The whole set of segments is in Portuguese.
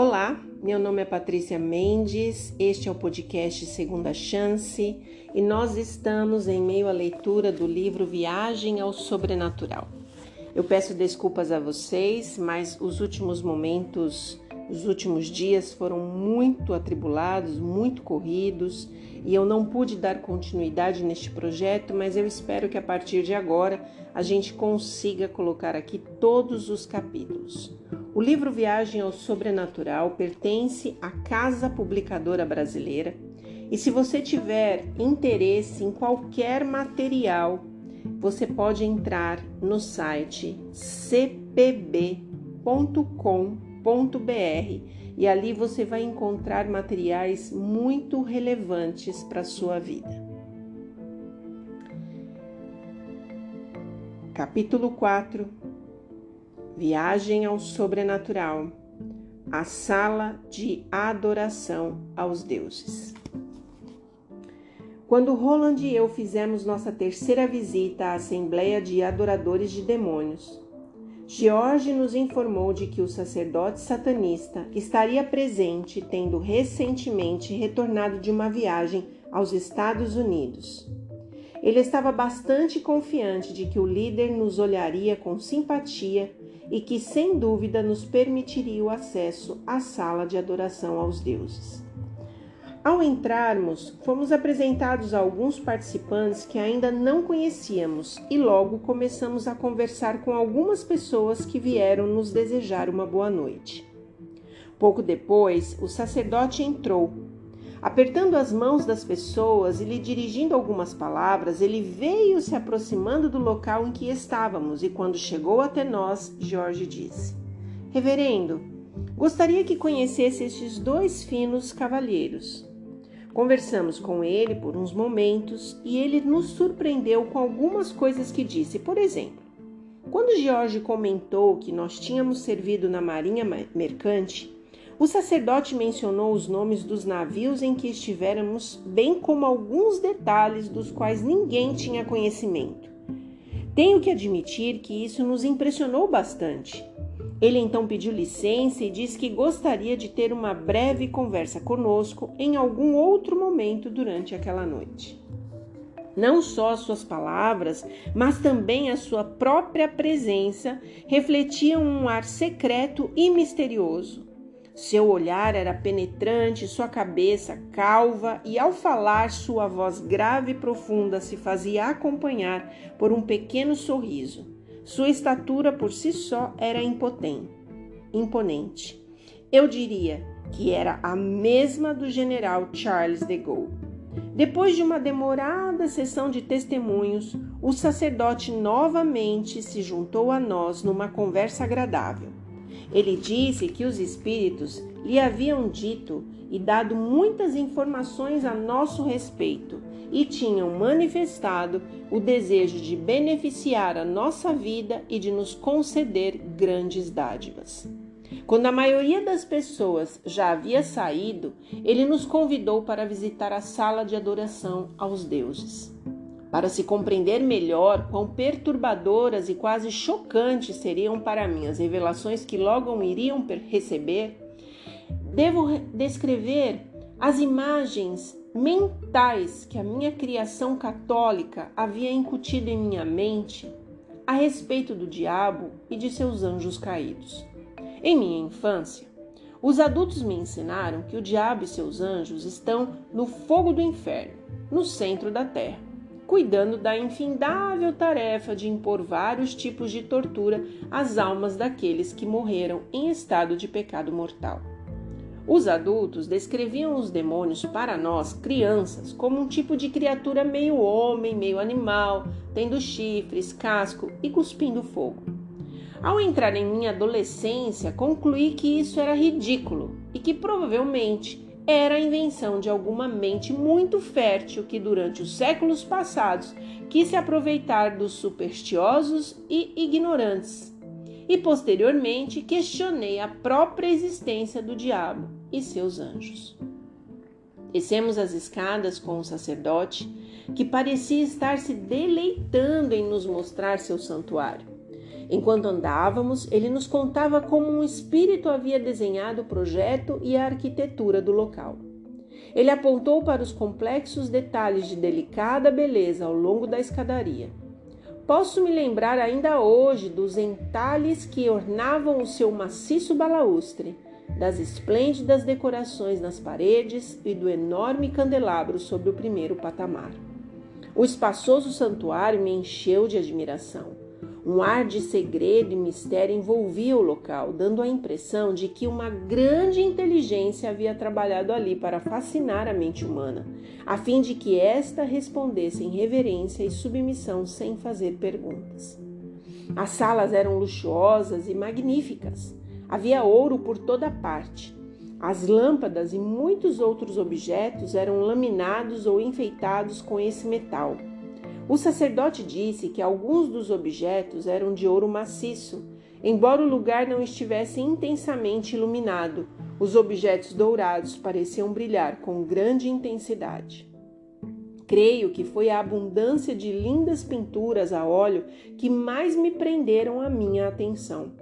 Olá, meu nome é Patrícia Mendes, este é o podcast Segunda Chance e nós estamos em meio à leitura do livro Viagem ao Sobrenatural. Eu peço desculpas a vocês, mas os últimos momentos, os últimos dias foram muito atribulados, muito corridos e eu não pude dar continuidade neste projeto, mas eu espero que a partir de agora a gente consiga colocar aqui todos os capítulos. O livro Viagem ao Sobrenatural pertence à Casa Publicadora Brasileira e se você tiver interesse em qualquer material, você pode entrar no site cpb.com.br e ali você vai encontrar materiais muito relevantes para a sua vida. Capítulo 4 Viagem ao Sobrenatural A Sala de Adoração aos Deuses. Quando Roland e eu fizemos nossa terceira visita à Assembleia de Adoradores de Demônios, George nos informou de que o sacerdote satanista estaria presente, tendo recentemente retornado de uma viagem aos Estados Unidos. Ele estava bastante confiante de que o líder nos olharia com simpatia e que, sem dúvida, nos permitiria o acesso à sala de adoração aos deuses. Ao entrarmos, fomos apresentados a alguns participantes que ainda não conhecíamos e logo começamos a conversar com algumas pessoas que vieram nos desejar uma boa noite. Pouco depois, o sacerdote entrou. Apertando as mãos das pessoas e lhe dirigindo algumas palavras, ele veio se aproximando do local em que estávamos e, quando chegou até nós, Jorge disse: Reverendo, gostaria que conhecesse estes dois finos cavalheiros. Conversamos com ele por uns momentos e ele nos surpreendeu com algumas coisas que disse. Por exemplo, quando Jorge comentou que nós tínhamos servido na Marinha Mercante, o sacerdote mencionou os nomes dos navios em que estivéramos, bem como alguns detalhes dos quais ninguém tinha conhecimento. Tenho que admitir que isso nos impressionou bastante. Ele então pediu licença e disse que gostaria de ter uma breve conversa conosco em algum outro momento durante aquela noite. Não só as suas palavras, mas também a sua própria presença refletiam um ar secreto e misterioso. Seu olhar era penetrante, sua cabeça calva, e ao falar, sua voz grave e profunda se fazia acompanhar por um pequeno sorriso. Sua estatura por si só era imponente. Eu diria que era a mesma do general Charles de Gaulle. Depois de uma demorada sessão de testemunhos, o sacerdote novamente se juntou a nós numa conversa agradável. Ele disse que os espíritos lhe haviam dito e dado muitas informações a nosso respeito e tinham manifestado o desejo de beneficiar a nossa vida e de nos conceder grandes dádivas. Quando a maioria das pessoas já havia saído, ele nos convidou para visitar a sala de adoração aos deuses. Para se compreender melhor quão perturbadoras e quase chocantes seriam para mim as revelações que logo iriam receber, devo descrever as imagens mentais que a minha criação católica havia incutido em minha mente a respeito do diabo e de seus anjos caídos. Em minha infância, os adultos me ensinaram que o diabo e seus anjos estão no fogo do inferno, no centro da terra, cuidando da infindável tarefa de impor vários tipos de tortura às almas daqueles que morreram em estado de pecado mortal. Os adultos descreviam os demônios para nós, crianças, como um tipo de criatura meio homem, meio animal, tendo chifres, casco e cuspindo fogo. Ao entrar em minha adolescência, concluí que isso era ridículo e que provavelmente era a invenção de alguma mente muito fértil que, durante os séculos passados, quis se aproveitar dos supersticiosos e ignorantes. E posteriormente questionei a própria existência do diabo e seus anjos. Descemos as escadas com o sacerdote, que parecia estar se deleitando em nos mostrar seu santuário. Enquanto andávamos, ele nos contava como um espírito havia desenhado o projeto e a arquitetura do local. Ele apontou para os complexos detalhes de delicada beleza ao longo da escadaria. Posso me lembrar ainda hoje dos entalhes que ornavam o seu maciço balaustre, das esplêndidas decorações nas paredes e do enorme candelabro sobre o primeiro patamar. O espaçoso santuário me encheu de admiração. Um ar de segredo e mistério envolvia o local, dando a impressão de que uma grande inteligência havia trabalhado ali para fascinar a mente humana, a fim de que esta respondesse em reverência e submissão sem fazer perguntas. As salas eram luxuosas e magníficas. Havia ouro por toda parte. As lâmpadas e muitos outros objetos eram laminados ou enfeitados com esse metal o sacerdote disse que alguns dos objetos eram de ouro maciço, embora o lugar não estivesse intensamente iluminado. Os objetos dourados pareciam brilhar com grande intensidade. Creio que foi a abundância de lindas pinturas a óleo que mais me prenderam a minha atenção.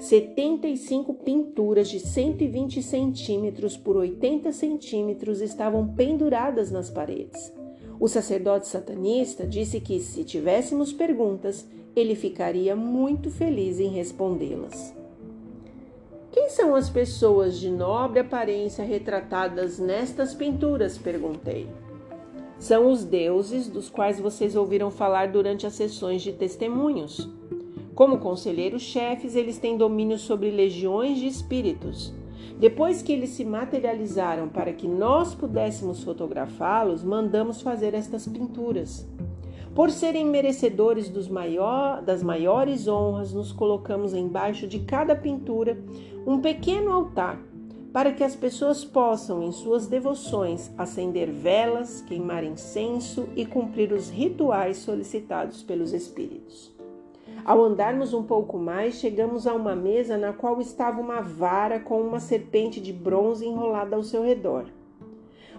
75 pinturas de 120 centímetros por 80 centímetros estavam penduradas nas paredes. O sacerdote satanista disse que, se tivéssemos perguntas, ele ficaria muito feliz em respondê-las. Quem são as pessoas de nobre aparência retratadas nestas pinturas? perguntei. São os deuses dos quais vocês ouviram falar durante as sessões de testemunhos. Como conselheiros chefes, eles têm domínio sobre legiões de espíritos. Depois que eles se materializaram para que nós pudéssemos fotografá-los, mandamos fazer estas pinturas. Por serem merecedores maior, das maiores honras, nos colocamos embaixo de cada pintura um pequeno altar, para que as pessoas possam, em suas devoções, acender velas, queimar incenso e cumprir os rituais solicitados pelos espíritos. Ao andarmos um pouco mais, chegamos a uma mesa na qual estava uma vara com uma serpente de bronze enrolada ao seu redor.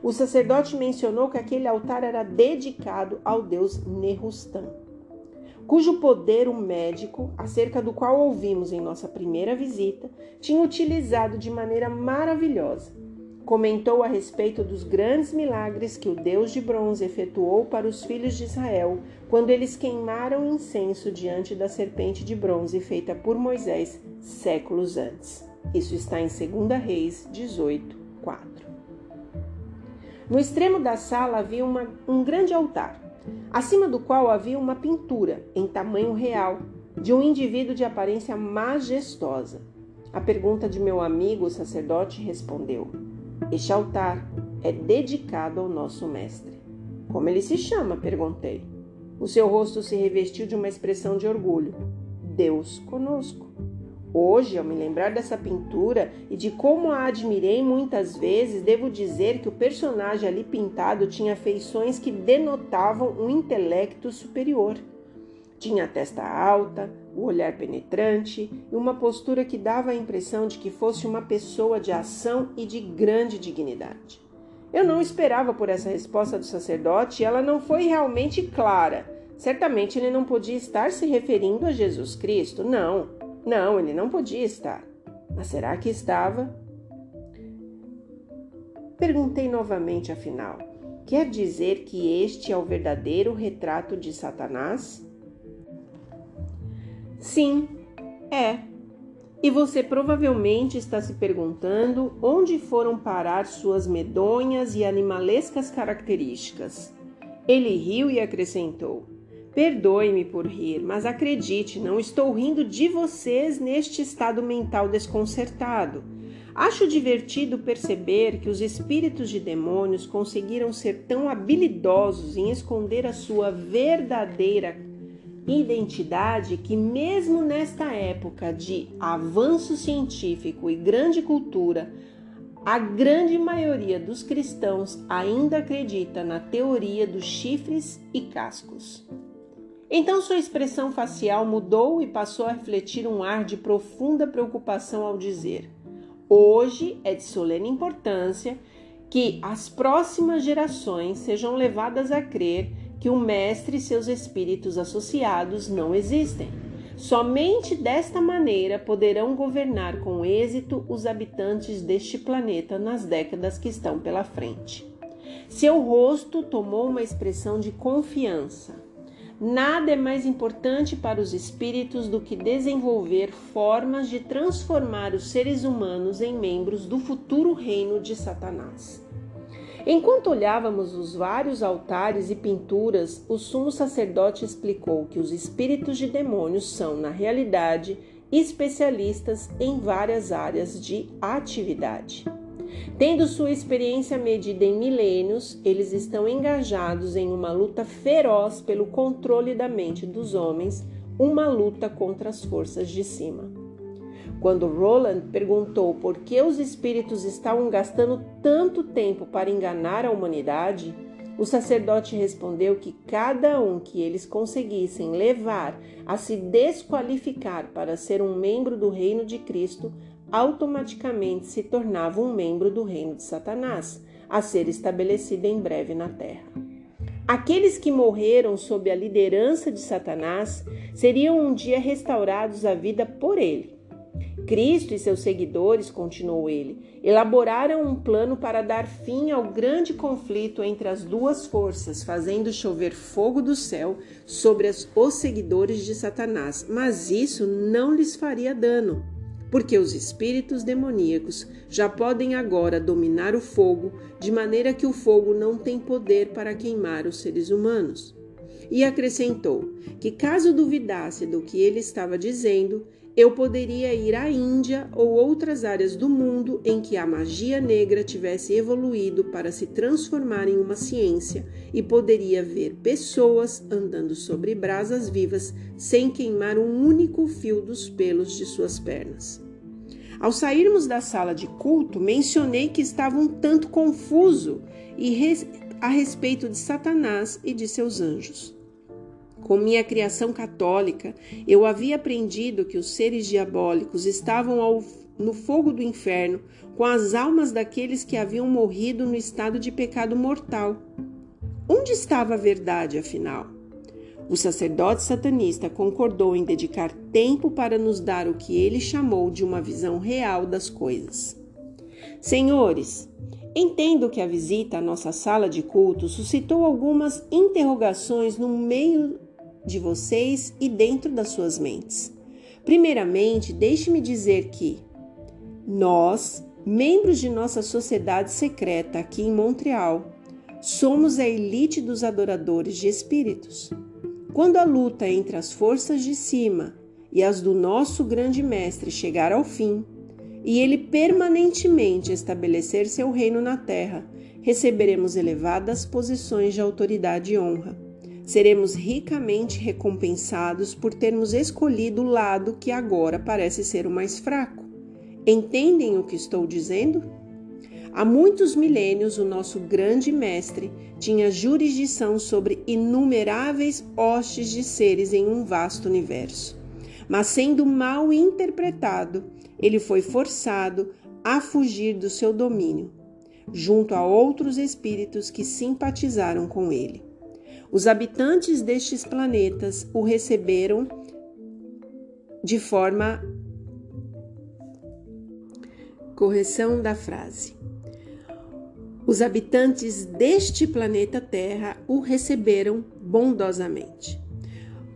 O sacerdote mencionou que aquele altar era dedicado ao deus Nerustan, cujo poder o médico, acerca do qual ouvimos em nossa primeira visita, tinha utilizado de maneira maravilhosa comentou a respeito dos grandes milagres que o Deus de bronze efetuou para os filhos de Israel quando eles queimaram incenso diante da serpente de bronze feita por Moisés séculos antes. Isso está em 2 Reis 18, 4. No extremo da sala havia uma, um grande altar, acima do qual havia uma pintura em tamanho real de um indivíduo de aparência majestosa. A pergunta de meu amigo, o sacerdote, respondeu: este altar é dedicado ao nosso Mestre. Como ele se chama? perguntei. O seu rosto se revestiu de uma expressão de orgulho. Deus conosco. Hoje, ao me lembrar dessa pintura e de como a admirei muitas vezes, devo dizer que o personagem ali pintado tinha feições que denotavam um intelecto superior. Tinha a testa alta, o olhar penetrante e uma postura que dava a impressão de que fosse uma pessoa de ação e de grande dignidade. Eu não esperava por essa resposta do sacerdote e ela não foi realmente clara. Certamente ele não podia estar se referindo a Jesus Cristo. Não, não, ele não podia estar. Mas será que estava? Perguntei novamente, afinal: quer dizer que este é o verdadeiro retrato de Satanás? Sim, é. E você provavelmente está se perguntando onde foram parar suas medonhas e animalescas características. Ele riu e acrescentou: Perdoe-me por rir, mas acredite, não estou rindo de vocês neste estado mental desconcertado. Acho divertido perceber que os espíritos de demônios conseguiram ser tão habilidosos em esconder a sua verdadeira identidade que, mesmo nesta época de avanço científico e grande cultura, a grande maioria dos cristãos ainda acredita na teoria dos chifres e cascos. Então sua expressão facial mudou e passou a refletir um ar de profunda preocupação ao dizer: Hoje é de solene importância que as próximas gerações sejam levadas a crer que o mestre e seus espíritos associados não existem. Somente desta maneira poderão governar com êxito os habitantes deste planeta nas décadas que estão pela frente. Seu rosto tomou uma expressão de confiança. Nada é mais importante para os espíritos do que desenvolver formas de transformar os seres humanos em membros do futuro reino de Satanás. Enquanto olhávamos os vários altares e pinturas, o sumo sacerdote explicou que os espíritos de demônios são, na realidade, especialistas em várias áreas de atividade. Tendo sua experiência medida em milênios, eles estão engajados em uma luta feroz pelo controle da mente dos homens, uma luta contra as forças de cima. Quando Roland perguntou por que os espíritos estavam gastando tanto tempo para enganar a humanidade, o sacerdote respondeu que cada um que eles conseguissem levar a se desqualificar para ser um membro do reino de Cristo automaticamente se tornava um membro do reino de Satanás, a ser estabelecido em breve na terra. Aqueles que morreram sob a liderança de Satanás seriam um dia restaurados à vida por ele. Cristo e seus seguidores, continuou ele, elaboraram um plano para dar fim ao grande conflito entre as duas forças, fazendo chover fogo do céu sobre os seguidores de Satanás, mas isso não lhes faria dano porque os espíritos demoníacos já podem agora dominar o fogo, de maneira que o fogo não tem poder para queimar os seres humanos. E acrescentou que, caso duvidasse do que ele estava dizendo, eu poderia ir à Índia ou outras áreas do mundo em que a magia negra tivesse evoluído para se transformar em uma ciência e poderia ver pessoas andando sobre brasas vivas sem queimar um único fio dos pelos de suas pernas. Ao sairmos da sala de culto, mencionei que estava um tanto confuso a respeito de Satanás e de seus anjos. Com minha criação católica, eu havia aprendido que os seres diabólicos estavam ao, no fogo do inferno com as almas daqueles que haviam morrido no estado de pecado mortal. Onde estava a verdade, afinal? O sacerdote satanista concordou em dedicar tempo para nos dar o que ele chamou de uma visão real das coisas. Senhores, entendo que a visita à nossa sala de culto suscitou algumas interrogações no meio de vocês e dentro das suas mentes. Primeiramente, deixe-me dizer que nós, membros de nossa sociedade secreta aqui em Montreal, somos a elite dos adoradores de espíritos. Quando a luta entre as forças de cima e as do nosso grande mestre chegar ao fim, e ele permanentemente estabelecer seu reino na terra, receberemos elevadas posições de autoridade e honra seremos ricamente recompensados por termos escolhido o lado que agora parece ser o mais fraco. Entendem o que estou dizendo? Há muitos milênios, o nosso grande mestre tinha jurisdição sobre inumeráveis hostes de seres em um vasto universo. Mas, sendo mal interpretado, ele foi forçado a fugir do seu domínio, junto a outros espíritos que simpatizaram com ele. Os habitantes destes planetas o receberam de forma. Correção da frase. Os habitantes deste planeta Terra o receberam bondosamente.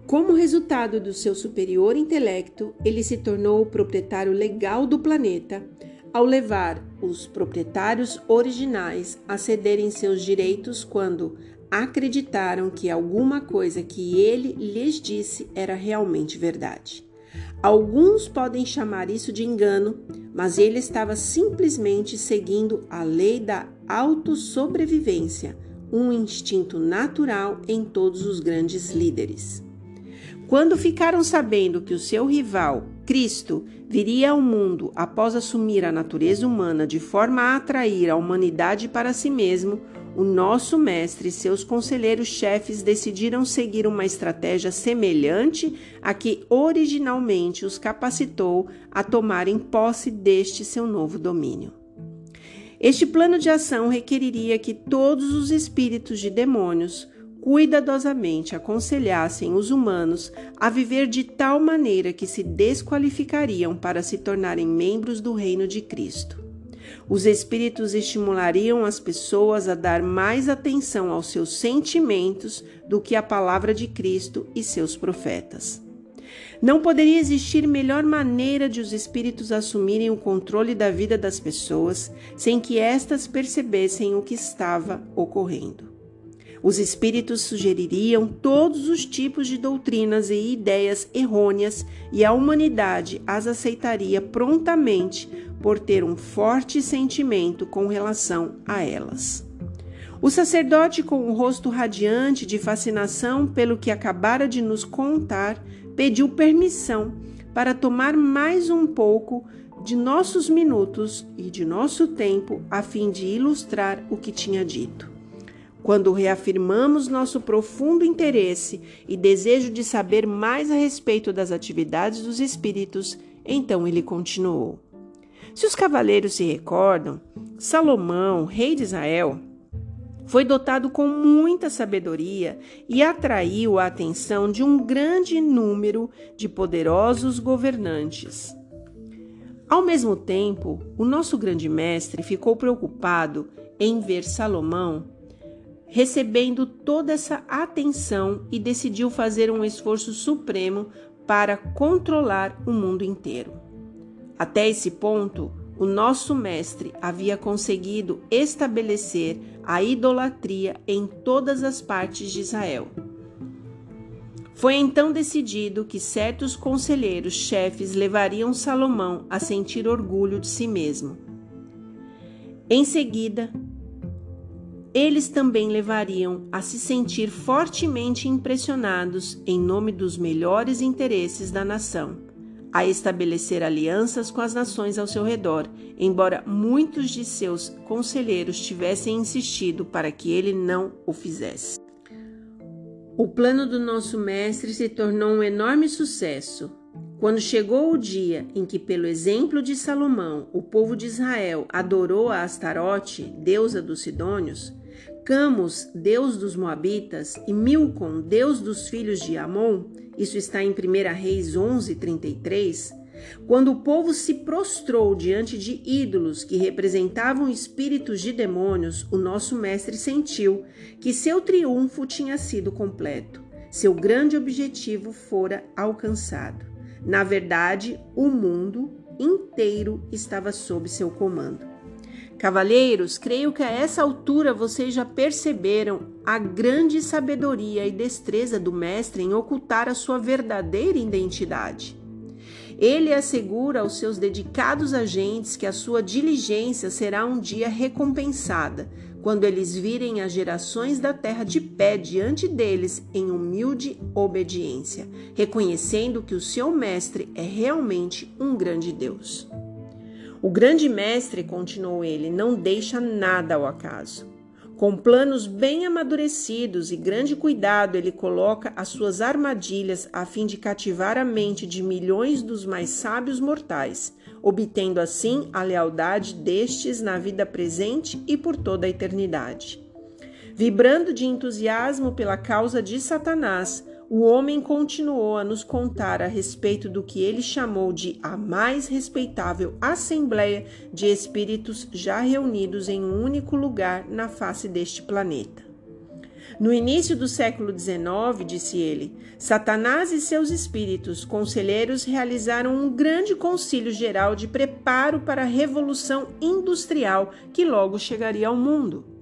Como resultado do seu superior intelecto, ele se tornou o proprietário legal do planeta, ao levar os proprietários originais a cederem seus direitos quando acreditaram que alguma coisa que ele lhes disse era realmente verdade. Alguns podem chamar isso de engano, mas ele estava simplesmente seguindo a lei da autossobrevivência, um instinto natural em todos os grandes líderes. Quando ficaram sabendo que o seu rival, Cristo, viria ao mundo após assumir a natureza humana de forma a atrair a humanidade para si mesmo, o nosso mestre e seus conselheiros chefes decidiram seguir uma estratégia semelhante à que originalmente os capacitou a tomarem posse deste seu novo domínio. Este plano de ação requeriria que todos os espíritos de demônios cuidadosamente aconselhassem os humanos a viver de tal maneira que se desqualificariam para se tornarem membros do reino de Cristo. Os espíritos estimulariam as pessoas a dar mais atenção aos seus sentimentos do que à palavra de Cristo e seus profetas. Não poderia existir melhor maneira de os espíritos assumirem o controle da vida das pessoas sem que estas percebessem o que estava ocorrendo. Os espíritos sugeririam todos os tipos de doutrinas e ideias errôneas e a humanidade as aceitaria prontamente por ter um forte sentimento com relação a elas. O sacerdote, com o rosto radiante de fascinação pelo que acabara de nos contar, pediu permissão para tomar mais um pouco de nossos minutos e de nosso tempo a fim de ilustrar o que tinha dito. Quando reafirmamos nosso profundo interesse e desejo de saber mais a respeito das atividades dos espíritos, então ele continuou. Se os cavaleiros se recordam, Salomão, rei de Israel, foi dotado com muita sabedoria e atraiu a atenção de um grande número de poderosos governantes. Ao mesmo tempo, o nosso grande mestre ficou preocupado em ver Salomão recebendo toda essa atenção e decidiu fazer um esforço supremo para controlar o mundo inteiro. Até esse ponto, o nosso mestre havia conseguido estabelecer a idolatria em todas as partes de Israel. Foi então decidido que certos conselheiros chefes levariam Salomão a sentir orgulho de si mesmo. Em seguida, eles também levariam a se sentir fortemente impressionados em nome dos melhores interesses da nação, a estabelecer alianças com as nações ao seu redor, embora muitos de seus conselheiros tivessem insistido para que ele não o fizesse. O plano do nosso mestre se tornou um enorme sucesso. Quando chegou o dia em que, pelo exemplo de Salomão, o povo de Israel adorou a Astarote, deusa dos Sidônios, Camus, deus dos Moabitas, e Milcom, deus dos filhos de Amon, isso está em 1 Reis 11, 33, quando o povo se prostrou diante de ídolos que representavam espíritos de demônios, o nosso mestre sentiu que seu triunfo tinha sido completo, seu grande objetivo fora alcançado. Na verdade, o mundo inteiro estava sob seu comando. Cavalheiros, creio que a essa altura vocês já perceberam a grande sabedoria e destreza do Mestre em ocultar a sua verdadeira identidade. Ele assegura aos seus dedicados agentes que a sua diligência será um dia recompensada, quando eles virem as gerações da terra de pé diante deles em humilde obediência, reconhecendo que o seu Mestre é realmente um grande Deus. O grande mestre, continuou ele, não deixa nada ao acaso. Com planos bem amadurecidos e grande cuidado, ele coloca as suas armadilhas a fim de cativar a mente de milhões dos mais sábios mortais, obtendo assim a lealdade destes na vida presente e por toda a eternidade. Vibrando de entusiasmo pela causa de Satanás, o homem continuou a nos contar a respeito do que ele chamou de a mais respeitável assembleia de espíritos já reunidos em um único lugar na face deste planeta. No início do século XIX, disse ele, Satanás e seus espíritos conselheiros realizaram um grande concílio geral de preparo para a revolução industrial que logo chegaria ao mundo.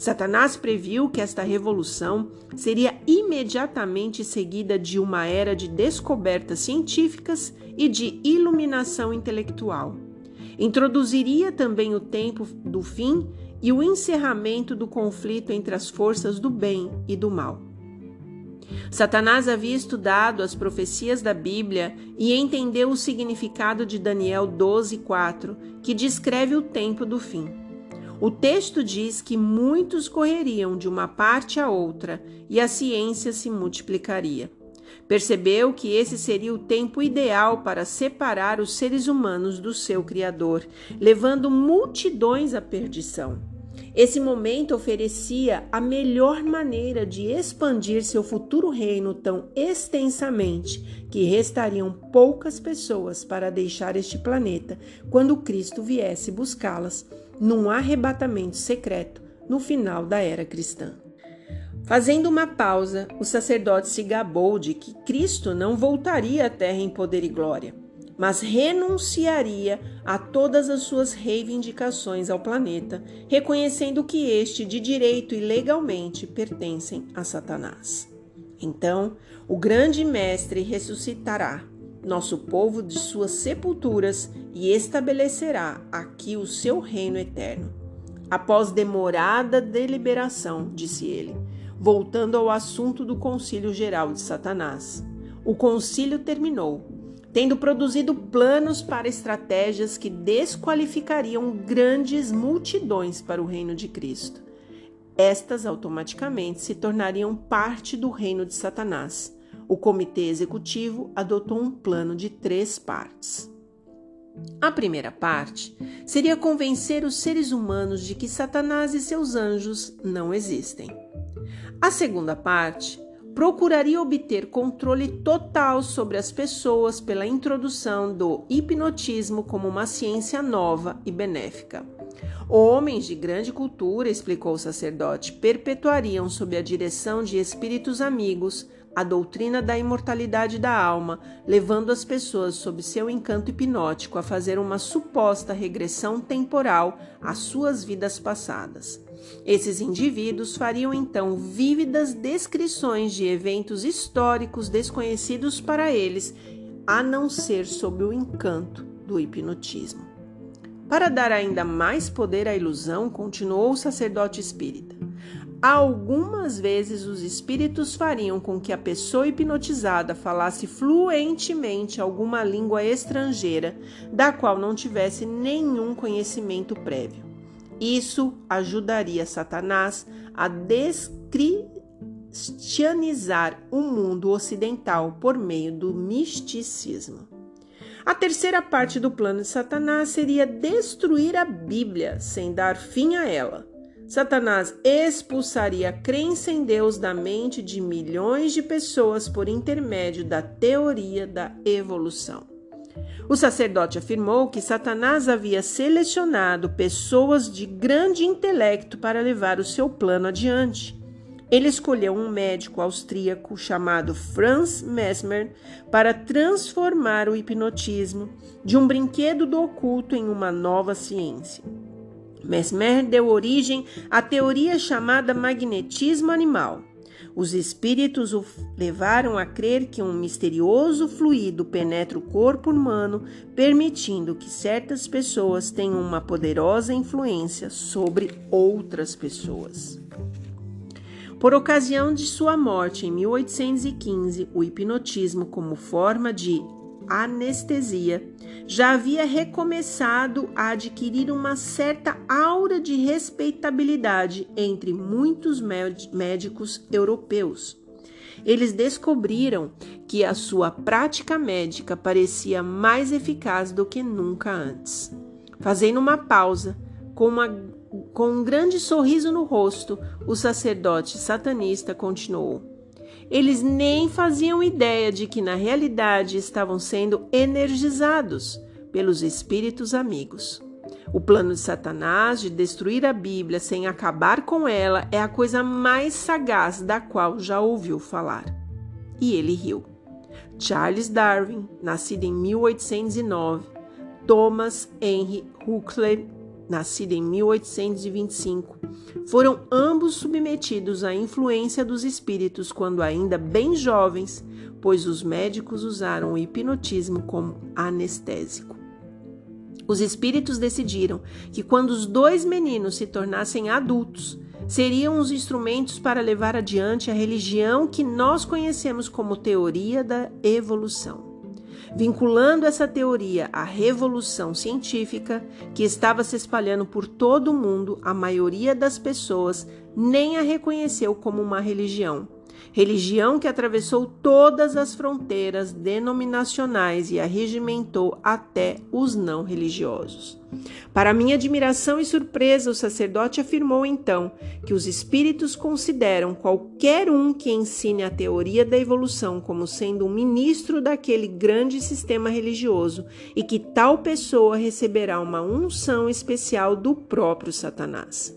Satanás previu que esta revolução seria imediatamente seguida de uma era de descobertas científicas e de iluminação intelectual. Introduziria também o tempo do fim e o encerramento do conflito entre as forças do bem e do mal. Satanás havia estudado as profecias da Bíblia e entendeu o significado de Daniel 12:4, que descreve o tempo do fim. O texto diz que muitos correriam de uma parte a outra e a ciência se multiplicaria. Percebeu que esse seria o tempo ideal para separar os seres humanos do seu Criador, levando multidões à perdição. Esse momento oferecia a melhor maneira de expandir seu futuro reino tão extensamente que restariam poucas pessoas para deixar este planeta quando Cristo viesse buscá-las num arrebatamento secreto no final da era cristã. Fazendo uma pausa, o sacerdote se gabou de que Cristo não voltaria à terra em poder e glória mas renunciaria a todas as suas reivindicações ao planeta, reconhecendo que este, de direito e legalmente, pertencem a Satanás. Então, o grande mestre ressuscitará nosso povo de suas sepulturas e estabelecerá aqui o seu reino eterno. Após demorada deliberação, disse ele, voltando ao assunto do concílio geral de Satanás. O concílio terminou tendo produzido planos para estratégias que desqualificariam grandes multidões para o reino de Cristo. Estas automaticamente se tornariam parte do reino de Satanás. O comitê executivo adotou um plano de três partes. A primeira parte seria convencer os seres humanos de que Satanás e seus anjos não existem. A segunda parte procuraria obter controle total sobre as pessoas pela introdução do hipnotismo como uma ciência nova e benéfica. Homens de grande cultura, explicou o sacerdote, perpetuariam sob a direção de espíritos amigos a doutrina da imortalidade da alma, levando as pessoas sob seu encanto hipnótico a fazer uma suposta regressão temporal às suas vidas passadas. Esses indivíduos fariam então vívidas descrições de eventos históricos desconhecidos para eles, a não ser sob o encanto do hipnotismo. Para dar ainda mais poder à ilusão, continuou o sacerdote espírita. Algumas vezes os espíritos fariam com que a pessoa hipnotizada falasse fluentemente alguma língua estrangeira da qual não tivesse nenhum conhecimento prévio. Isso ajudaria Satanás a descristianizar o mundo ocidental por meio do misticismo. A terceira parte do plano de Satanás seria destruir a Bíblia sem dar fim a ela. Satanás expulsaria a crença em Deus da mente de milhões de pessoas por intermédio da teoria da evolução. O sacerdote afirmou que Satanás havia selecionado pessoas de grande intelecto para levar o seu plano adiante. Ele escolheu um médico austríaco chamado Franz Mesmer para transformar o hipnotismo de um brinquedo do oculto em uma nova ciência. Mesmer deu origem à teoria chamada magnetismo animal. Os espíritos o levaram a crer que um misterioso fluido penetra o corpo humano, permitindo que certas pessoas tenham uma poderosa influência sobre outras pessoas. Por ocasião de sua morte em 1815, o hipnotismo, como forma de anestesia, já havia recomeçado a adquirir uma certa aura de respeitabilidade entre muitos médicos europeus. Eles descobriram que a sua prática médica parecia mais eficaz do que nunca antes. Fazendo uma pausa, com, uma, com um grande sorriso no rosto, o sacerdote satanista continuou. Eles nem faziam ideia de que na realidade estavam sendo energizados pelos espíritos amigos. O plano de Satanás de destruir a Bíblia sem acabar com ela é a coisa mais sagaz da qual já ouviu falar. E ele riu. Charles Darwin, nascido em 1809, Thomas Henry Huxley, nascido em 1825, foram ambos submetidos à influência dos espíritos quando ainda bem jovens, pois os médicos usaram o hipnotismo como anestésico. Os espíritos decidiram que quando os dois meninos se tornassem adultos, seriam os instrumentos para levar adiante a religião que nós conhecemos como teoria da evolução vinculando essa teoria à revolução científica que estava se espalhando por todo o mundo, a maioria das pessoas nem a reconheceu como uma religião, religião que atravessou todas as fronteiras denominacionais e arregimentou até os não religiosos. Para minha admiração e surpresa, o sacerdote afirmou então que os espíritos consideram qualquer um que ensine a teoria da evolução como sendo um ministro daquele grande sistema religioso e que tal pessoa receberá uma unção especial do próprio Satanás.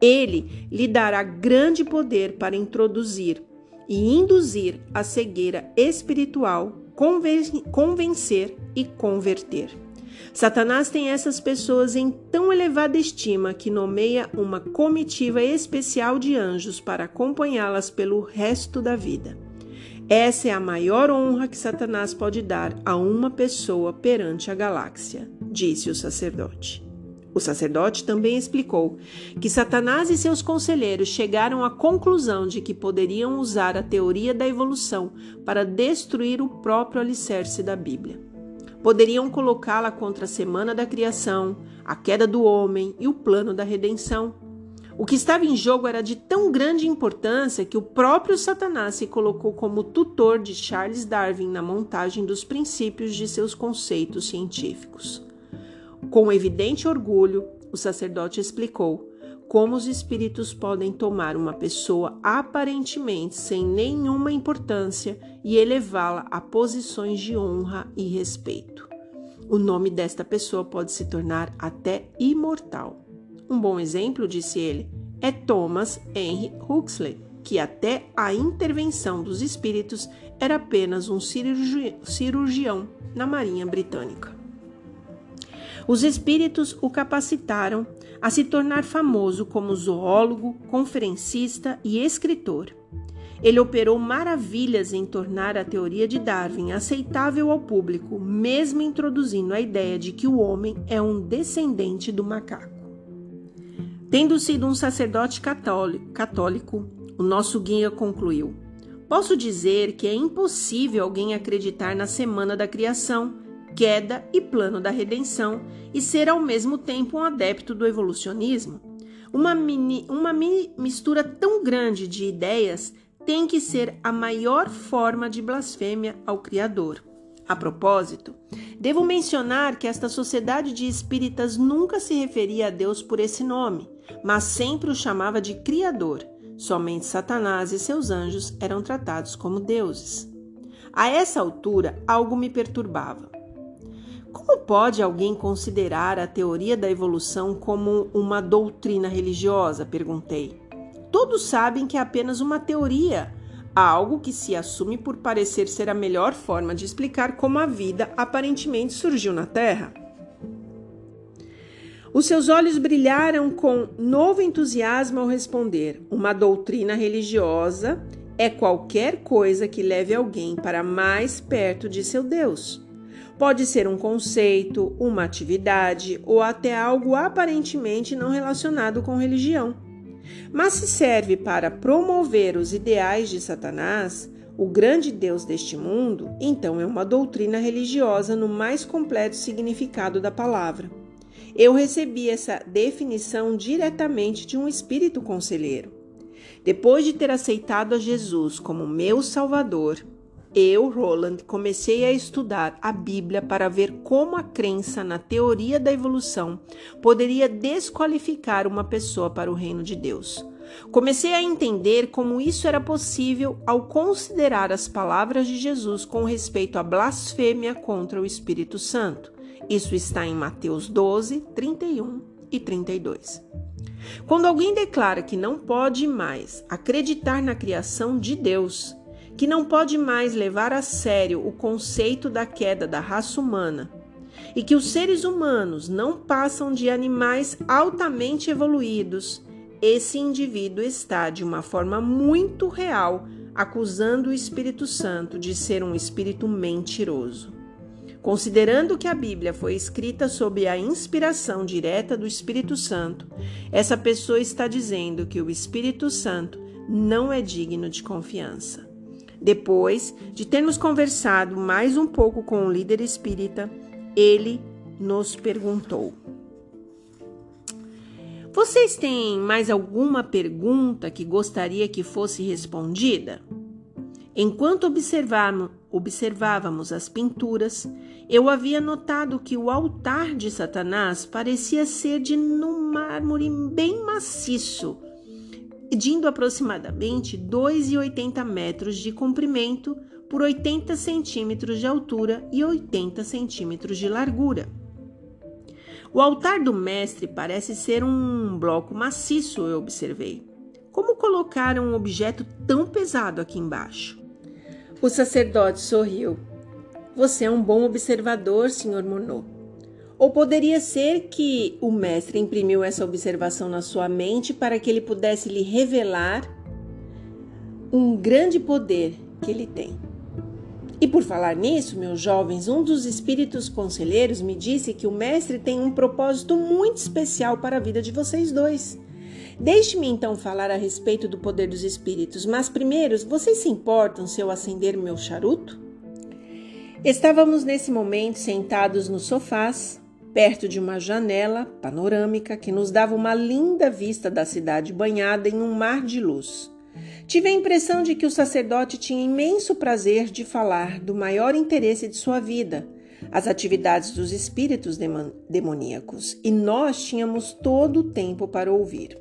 Ele lhe dará grande poder para introduzir e induzir a cegueira espiritual, convencer e converter. Satanás tem essas pessoas em tão elevada estima que nomeia uma comitiva especial de anjos para acompanhá-las pelo resto da vida. Essa é a maior honra que Satanás pode dar a uma pessoa perante a galáxia, disse o sacerdote. O sacerdote também explicou que Satanás e seus conselheiros chegaram à conclusão de que poderiam usar a teoria da evolução para destruir o próprio alicerce da Bíblia. Poderiam colocá-la contra a semana da criação, a queda do homem e o plano da redenção. O que estava em jogo era de tão grande importância que o próprio Satanás se colocou como tutor de Charles Darwin na montagem dos princípios de seus conceitos científicos. Com evidente orgulho, o sacerdote explicou como os espíritos podem tomar uma pessoa aparentemente sem nenhuma importância e elevá-la a posições de honra e respeito. O nome desta pessoa pode se tornar até imortal. Um bom exemplo, disse ele, é Thomas Henry Huxley, que até a intervenção dos espíritos era apenas um cirurgião na Marinha Britânica. Os espíritos o capacitaram a se tornar famoso como zoólogo, conferencista e escritor. Ele operou maravilhas em tornar a teoria de Darwin aceitável ao público, mesmo introduzindo a ideia de que o homem é um descendente do macaco. Tendo sido um sacerdote católico, o nosso guia concluiu: Posso dizer que é impossível alguém acreditar na semana da criação queda e plano da redenção e ser ao mesmo tempo um adepto do evolucionismo. Uma, mini, uma mini mistura tão grande de ideias tem que ser a maior forma de blasfêmia ao Criador. A propósito, devo mencionar que esta sociedade de espíritas nunca se referia a Deus por esse nome, mas sempre o chamava de Criador. Somente Satanás e seus anjos eram tratados como deuses. A essa altura, algo me perturbava. Como pode alguém considerar a teoria da evolução como uma doutrina religiosa? perguntei. Todos sabem que é apenas uma teoria, algo que se assume por parecer ser a melhor forma de explicar como a vida aparentemente surgiu na Terra. Os seus olhos brilharam com novo entusiasmo ao responder: Uma doutrina religiosa é qualquer coisa que leve alguém para mais perto de seu Deus. Pode ser um conceito, uma atividade ou até algo aparentemente não relacionado com religião. Mas se serve para promover os ideais de Satanás, o grande Deus deste mundo, então é uma doutrina religiosa no mais completo significado da palavra. Eu recebi essa definição diretamente de um espírito conselheiro. Depois de ter aceitado a Jesus como meu Salvador, eu, Roland, comecei a estudar a Bíblia para ver como a crença na teoria da evolução poderia desqualificar uma pessoa para o reino de Deus. Comecei a entender como isso era possível ao considerar as palavras de Jesus com respeito à blasfêmia contra o Espírito Santo. Isso está em Mateus 12, 31 e 32. Quando alguém declara que não pode mais acreditar na criação de Deus, que não pode mais levar a sério o conceito da queda da raça humana e que os seres humanos não passam de animais altamente evoluídos, esse indivíduo está de uma forma muito real acusando o Espírito Santo de ser um espírito mentiroso. Considerando que a Bíblia foi escrita sob a inspiração direta do Espírito Santo, essa pessoa está dizendo que o Espírito Santo não é digno de confiança. Depois de termos conversado mais um pouco com o líder espírita, ele nos perguntou: Vocês têm mais alguma pergunta que gostaria que fosse respondida? Enquanto observávamos as pinturas, eu havia notado que o altar de Satanás parecia ser de um mármore bem maciço, medindo aproximadamente 2,80 metros de comprimento por 80 centímetros de altura e 80 centímetros de largura. O altar do mestre parece ser um bloco maciço, eu observei. Como colocaram um objeto tão pesado aqui embaixo? O sacerdote sorriu. Você é um bom observador, Sr. Monod. Ou poderia ser que o mestre imprimiu essa observação na sua mente para que ele pudesse lhe revelar um grande poder que ele tem. E por falar nisso, meus jovens, um dos espíritos conselheiros me disse que o mestre tem um propósito muito especial para a vida de vocês dois. Deixe-me então falar a respeito do poder dos espíritos, mas primeiro, vocês se importam se eu acender meu charuto? Estávamos nesse momento sentados nos sofás, perto de uma janela panorâmica que nos dava uma linda vista da cidade banhada em um mar de luz. Tive a impressão de que o sacerdote tinha imenso prazer de falar do maior interesse de sua vida, as atividades dos espíritos demoníacos, e nós tínhamos todo o tempo para ouvir.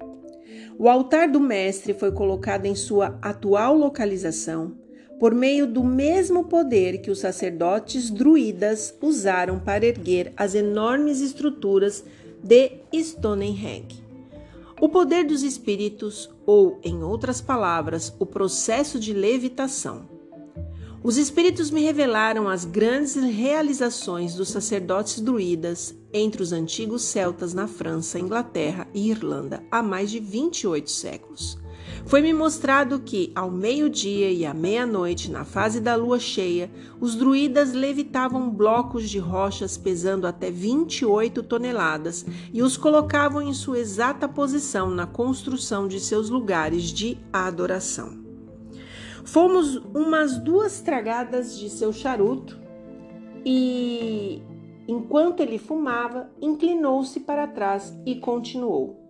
O altar do Mestre foi colocado em sua atual localização por meio do mesmo poder que os sacerdotes druidas usaram para erguer as enormes estruturas de Stonehenge. O poder dos espíritos, ou, em outras palavras, o processo de levitação. Os espíritos me revelaram as grandes realizações dos sacerdotes druidas entre os antigos celtas na França, Inglaterra e Irlanda há mais de 28 séculos. Foi-me mostrado que, ao meio-dia e à meia-noite, na fase da lua cheia, os druidas levitavam blocos de rochas pesando até 28 toneladas e os colocavam em sua exata posição na construção de seus lugares de adoração. Fomos umas duas tragadas de seu charuto e, enquanto ele fumava, inclinou-se para trás e continuou.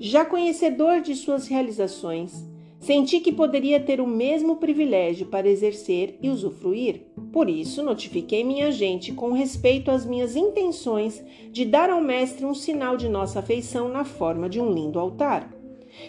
Já conhecedor de suas realizações, senti que poderia ter o mesmo privilégio para exercer e usufruir. Por isso, notifiquei minha gente com respeito às minhas intenções de dar ao mestre um sinal de nossa afeição na forma de um lindo altar.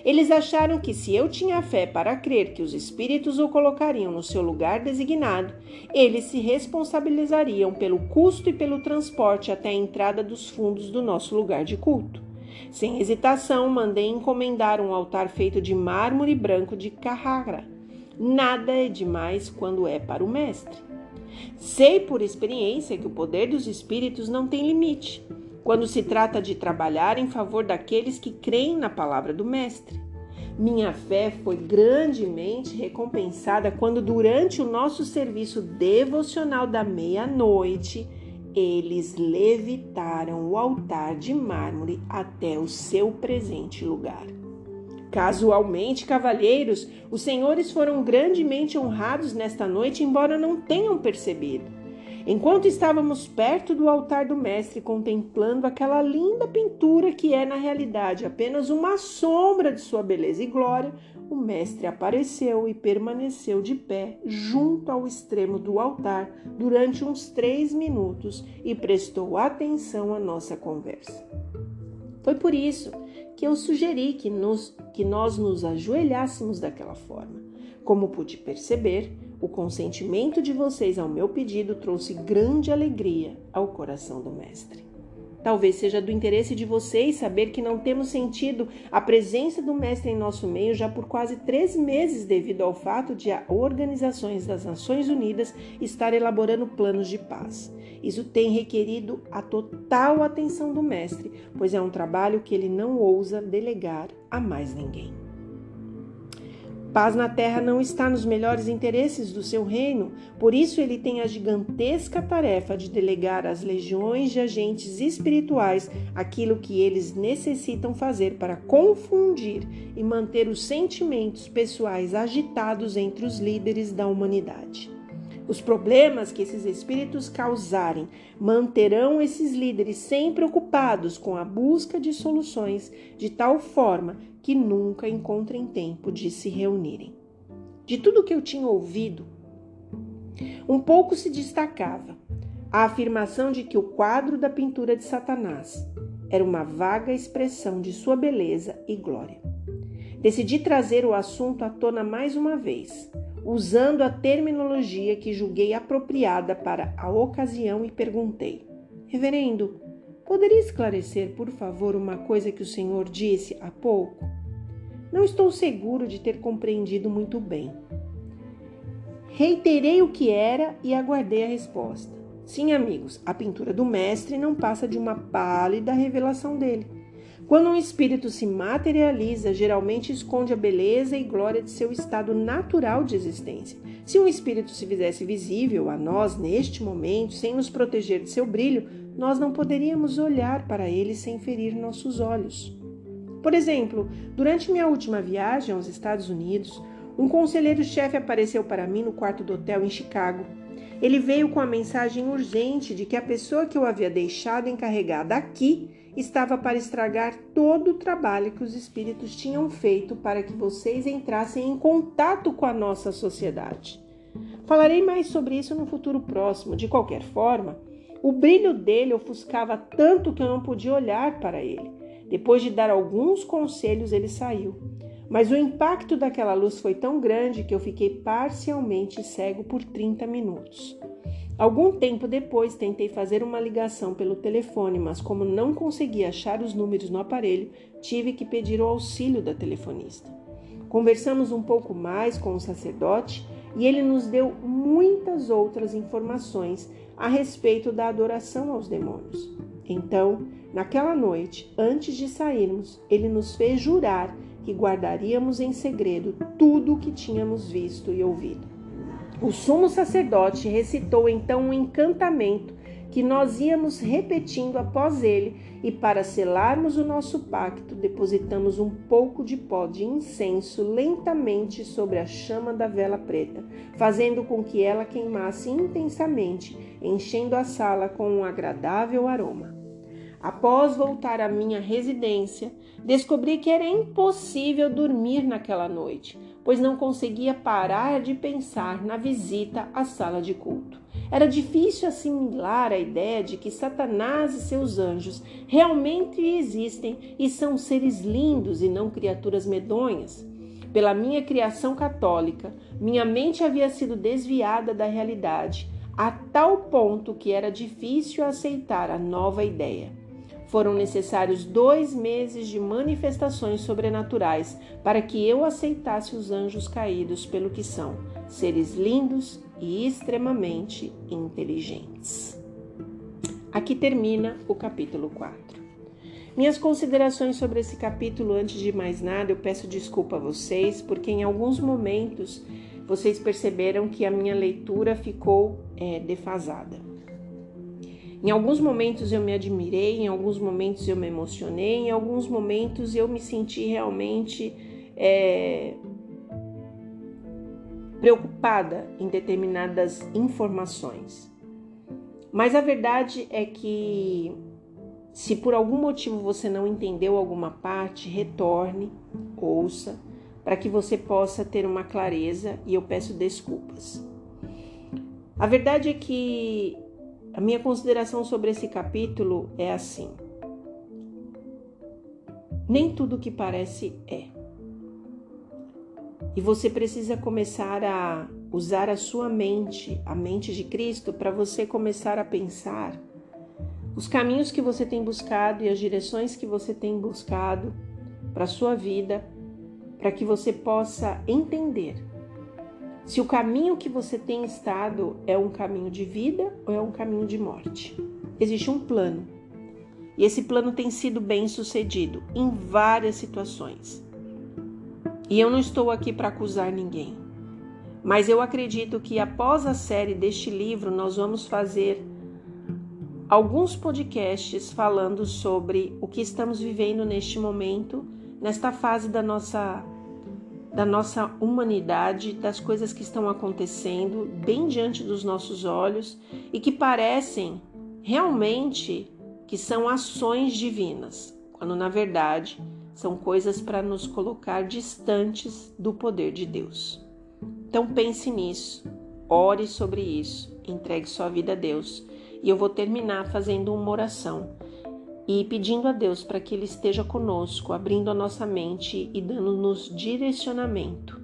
Eles acharam que se eu tinha fé para crer que os espíritos o colocariam no seu lugar designado, eles se responsabilizariam pelo custo e pelo transporte até a entrada dos fundos do nosso lugar de culto. Sem hesitação, mandei encomendar um altar feito de mármore branco de Carrara. Nada é demais quando é para o mestre. Sei por experiência que o poder dos espíritos não tem limite quando se trata de trabalhar em favor daqueles que creem na palavra do Mestre. Minha fé foi grandemente recompensada quando, durante o nosso serviço devocional da meia-noite, eles levitaram o altar de mármore até o seu presente lugar. Casualmente, cavalheiros, os senhores foram grandemente honrados nesta noite, embora não tenham percebido. Enquanto estávamos perto do altar do Mestre, contemplando aquela linda pintura que é, na realidade, apenas uma sombra de sua beleza e glória, o Mestre apareceu e permaneceu de pé junto ao extremo do altar durante uns três minutos e prestou atenção à nossa conversa. Foi por isso que eu sugeri que, nos, que nós nos ajoelhássemos daquela forma. Como pude perceber, o consentimento de vocês ao meu pedido trouxe grande alegria ao coração do Mestre. Talvez seja do interesse de vocês saber que não temos sentido a presença do Mestre em nosso meio já por quase três meses, devido ao fato de a organizações das Nações Unidas estar elaborando planos de paz. Isso tem requerido a total atenção do Mestre, pois é um trabalho que ele não ousa delegar a mais ninguém. Paz na terra não está nos melhores interesses do seu reino, por isso ele tem a gigantesca tarefa de delegar às legiões de agentes espirituais aquilo que eles necessitam fazer para confundir e manter os sentimentos pessoais agitados entre os líderes da humanidade. Os problemas que esses espíritos causarem manterão esses líderes sempre ocupados com a busca de soluções de tal forma que nunca encontrem tempo de se reunirem. De tudo que eu tinha ouvido, um pouco se destacava a afirmação de que o quadro da pintura de Satanás era uma vaga expressão de sua beleza e glória. Decidi trazer o assunto à tona mais uma vez, usando a terminologia que julguei apropriada para a ocasião e perguntei: Reverendo, poderia esclarecer, por favor, uma coisa que o senhor disse há pouco? Não estou seguro de ter compreendido muito bem. Reiterei o que era e aguardei a resposta. Sim, amigos, a pintura do mestre não passa de uma pálida revelação dele. Quando um espírito se materializa, geralmente esconde a beleza e glória de seu estado natural de existência. Se um espírito se fizesse visível a nós neste momento, sem nos proteger de seu brilho, nós não poderíamos olhar para ele sem ferir nossos olhos. Por exemplo, durante minha última viagem aos Estados Unidos, um conselheiro-chefe apareceu para mim no quarto do hotel em Chicago. Ele veio com a mensagem urgente de que a pessoa que eu havia deixado encarregada aqui estava para estragar todo o trabalho que os espíritos tinham feito para que vocês entrassem em contato com a nossa sociedade. Falarei mais sobre isso no futuro próximo. De qualquer forma, o brilho dele ofuscava tanto que eu não podia olhar para ele. Depois de dar alguns conselhos, ele saiu. Mas o impacto daquela luz foi tão grande que eu fiquei parcialmente cego por 30 minutos. Algum tempo depois tentei fazer uma ligação pelo telefone, mas como não consegui achar os números no aparelho, tive que pedir o auxílio da telefonista. Conversamos um pouco mais com o sacerdote e ele nos deu muitas outras informações a respeito da adoração aos demônios. Então, naquela noite, antes de sairmos, ele nos fez jurar que guardaríamos em segredo tudo o que tínhamos visto e ouvido. O sumo sacerdote recitou então um encantamento que nós íamos repetindo após ele, e para selarmos o nosso pacto, depositamos um pouco de pó de incenso lentamente sobre a chama da vela preta, fazendo com que ela queimasse intensamente, enchendo a sala com um agradável aroma. Após voltar à minha residência, descobri que era impossível dormir naquela noite, pois não conseguia parar de pensar na visita à sala de culto. Era difícil assimilar a ideia de que Satanás e seus anjos realmente existem e são seres lindos e não criaturas medonhas. Pela minha criação católica, minha mente havia sido desviada da realidade, a tal ponto que era difícil aceitar a nova ideia. Foram necessários dois meses de manifestações sobrenaturais para que eu aceitasse os anjos caídos pelo que são, seres lindos e extremamente inteligentes. Aqui termina o capítulo 4. Minhas considerações sobre esse capítulo, antes de mais nada, eu peço desculpa a vocês, porque em alguns momentos vocês perceberam que a minha leitura ficou é, defasada. Em alguns momentos eu me admirei, em alguns momentos eu me emocionei, em alguns momentos eu me senti realmente é, preocupada em determinadas informações. Mas a verdade é que, se por algum motivo você não entendeu alguma parte, retorne, ouça, para que você possa ter uma clareza e eu peço desculpas. A verdade é que a minha consideração sobre esse capítulo é assim: nem tudo que parece é. E você precisa começar a usar a sua mente, a mente de Cristo, para você começar a pensar os caminhos que você tem buscado e as direções que você tem buscado para a sua vida, para que você possa entender se o caminho que você tem estado é um caminho de vida ou é um caminho de morte. Existe um plano. E esse plano tem sido bem sucedido em várias situações. E eu não estou aqui para acusar ninguém. Mas eu acredito que após a série deste livro, nós vamos fazer alguns podcasts falando sobre o que estamos vivendo neste momento, nesta fase da nossa da nossa humanidade, das coisas que estão acontecendo bem diante dos nossos olhos e que parecem realmente que são ações divinas, quando na verdade são coisas para nos colocar distantes do poder de Deus. Então pense nisso, ore sobre isso, entregue sua vida a Deus. E eu vou terminar fazendo uma oração e pedindo a Deus para que Ele esteja conosco, abrindo a nossa mente e dando-nos direcionamento,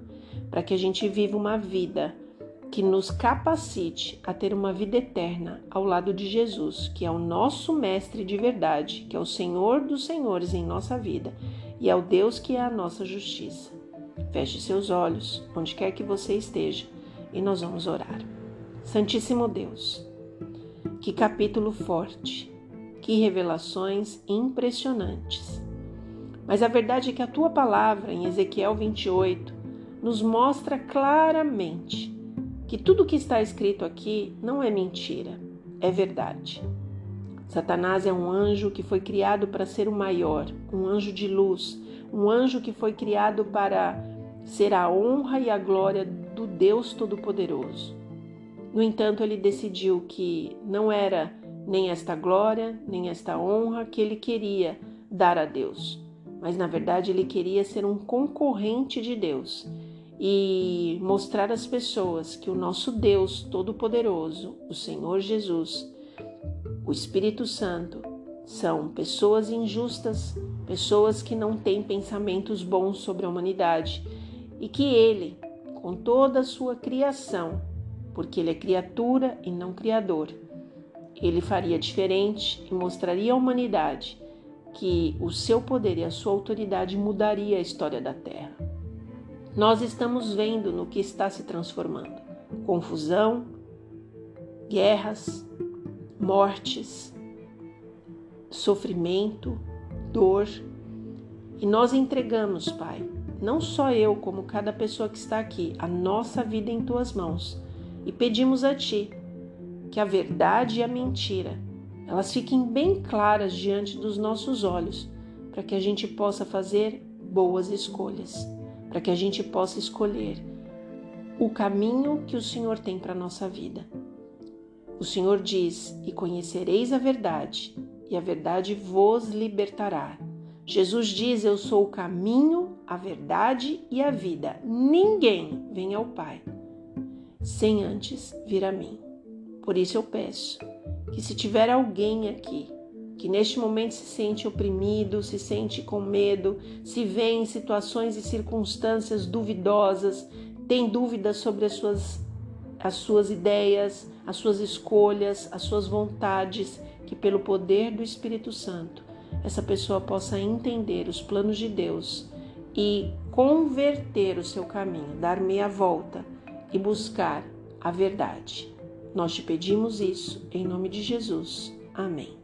para que a gente viva uma vida que nos capacite a ter uma vida eterna ao lado de Jesus, que é o nosso Mestre de verdade, que é o Senhor dos Senhores em nossa vida e é o Deus que é a nossa justiça. Feche seus olhos, onde quer que você esteja, e nós vamos orar. Santíssimo Deus, que capítulo forte que revelações impressionantes. Mas a verdade é que a tua palavra, em Ezequiel 28, nos mostra claramente que tudo que está escrito aqui não é mentira, é verdade. Satanás é um anjo que foi criado para ser o maior, um anjo de luz, um anjo que foi criado para ser a honra e a glória do Deus Todo-Poderoso. No entanto, ele decidiu que não era nem esta glória, nem esta honra que ele queria dar a Deus. Mas na verdade ele queria ser um concorrente de Deus e mostrar às pessoas que o nosso Deus Todo-Poderoso, o Senhor Jesus, o Espírito Santo, são pessoas injustas, pessoas que não têm pensamentos bons sobre a humanidade e que ele, com toda a sua criação, porque ele é criatura e não criador, ele faria diferente e mostraria à humanidade que o seu poder e a sua autoridade mudaria a história da Terra. Nós estamos vendo no que está se transformando: confusão, guerras, mortes, sofrimento, dor. E nós entregamos, Pai, não só eu, como cada pessoa que está aqui, a nossa vida em tuas mãos e pedimos a Ti que a verdade e a mentira elas fiquem bem claras diante dos nossos olhos, para que a gente possa fazer boas escolhas, para que a gente possa escolher o caminho que o Senhor tem para a nossa vida. O Senhor diz: E conhecereis a verdade, e a verdade vos libertará. Jesus diz: Eu sou o caminho, a verdade e a vida. Ninguém vem ao Pai sem antes vir a mim. Por isso eu peço que se tiver alguém aqui que neste momento se sente oprimido, se sente com medo, se vê em situações e circunstâncias duvidosas, tem dúvidas sobre as suas, as suas ideias, as suas escolhas, as suas vontades, que pelo poder do Espírito Santo essa pessoa possa entender os planos de Deus e converter o seu caminho, dar meia volta e buscar a verdade. Nós te pedimos isso em nome de Jesus. Amém.